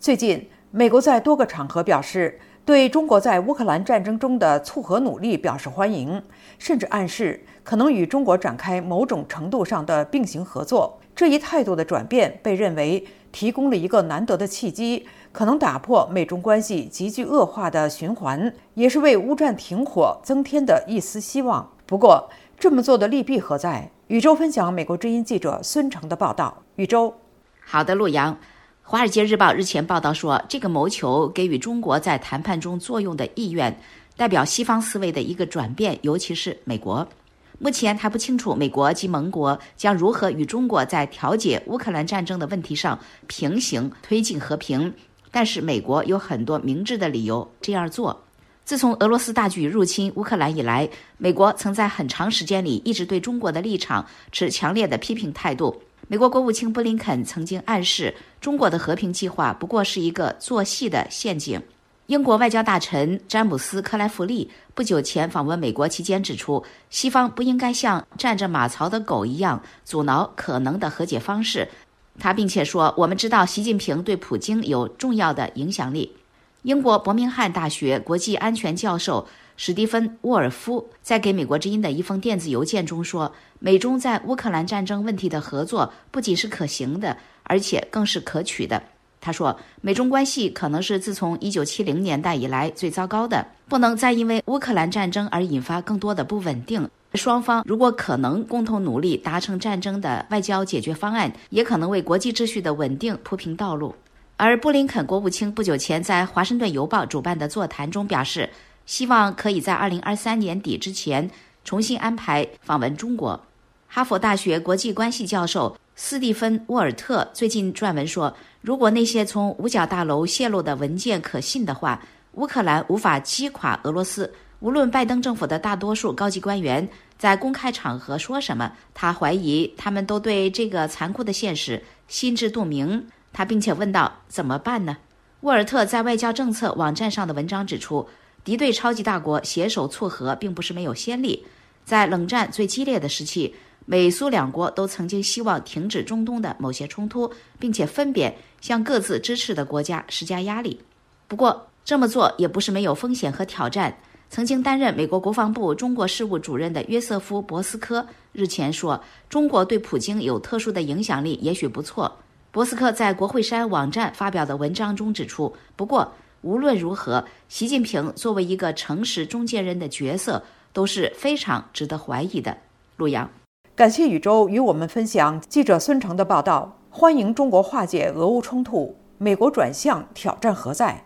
最近，美国在多个场合表示对中国在乌克兰战争中的促和努力表示欢迎，甚至暗示可能与中国展开某种程度上的并行合作。这一态度的转变被认为提供了一个难得的契机，可能打破美中关系急剧恶化的循环，也是为乌战停火增添的一丝希望。不过，这么做的利弊何在？宇宙分享美国之音记者孙成的报道。宇宙，好的，陆阳。《华尔街日报》日前报道说，这个谋求给予中国在谈判中作用的意愿，代表西方思维的一个转变，尤其是美国。目前还不清楚美国及盟国将如何与中国在调解乌克兰战争的问题上平行推进和平，但是美国有很多明智的理由这样做。自从俄罗斯大举入侵乌克兰以来，美国曾在很长时间里一直对中国的立场持强烈的批评态度。美国国务卿布林肯曾经暗示，中国的和平计划不过是一个做戏的陷阱。英国外交大臣詹姆斯·克莱弗利不久前访问美国期间指出，西方不应该像站着马槽的狗一样阻挠可能的和解方式。他并且说：“我们知道习近平对普京有重要的影响力。”英国伯明翰大学国际安全教授。史蒂芬·沃尔夫在给美国之音的一封电子邮件中说：“美中在乌克兰战争问题的合作不仅是可行的，而且更是可取的。”他说：“美中关系可能是自从1970年代以来最糟糕的，不能再因为乌克兰战争而引发更多的不稳定。双方如果可能共同努力达成战争的外交解决方案，也可能为国际秩序的稳定铺平道路。”而布林肯国务卿不久前在《华盛顿邮报》主办的座谈中表示。希望可以在二零二三年底之前重新安排访问中国。哈佛大学国际关系教授斯蒂芬·沃尔特最近撰文说，如果那些从五角大楼泄露的文件可信的话，乌克兰无法击垮俄罗斯。无论拜登政府的大多数高级官员在公开场合说什么，他怀疑他们都对这个残酷的现实心知肚明。他并且问道：“怎么办呢？”沃尔特在外交政策网站上的文章指出。敌对超级大国携手撮合，并不是没有先例。在冷战最激烈的时期，美苏两国都曾经希望停止中东的某些冲突，并且分别向各自支持的国家施加压力。不过，这么做也不是没有风险和挑战。曾经担任美国国防部中国事务主任的约瑟夫·博斯科日前说：“中国对普京有特殊的影响力，也许不错。”博斯科在国会山网站发表的文章中指出：“不过。”无论如何，习近平作为一个诚实中间人的角色都是非常值得怀疑的。陆阳，感谢宇宙与我们分享记者孙成的报道。欢迎中国化解俄乌冲突，美国转向挑战何在？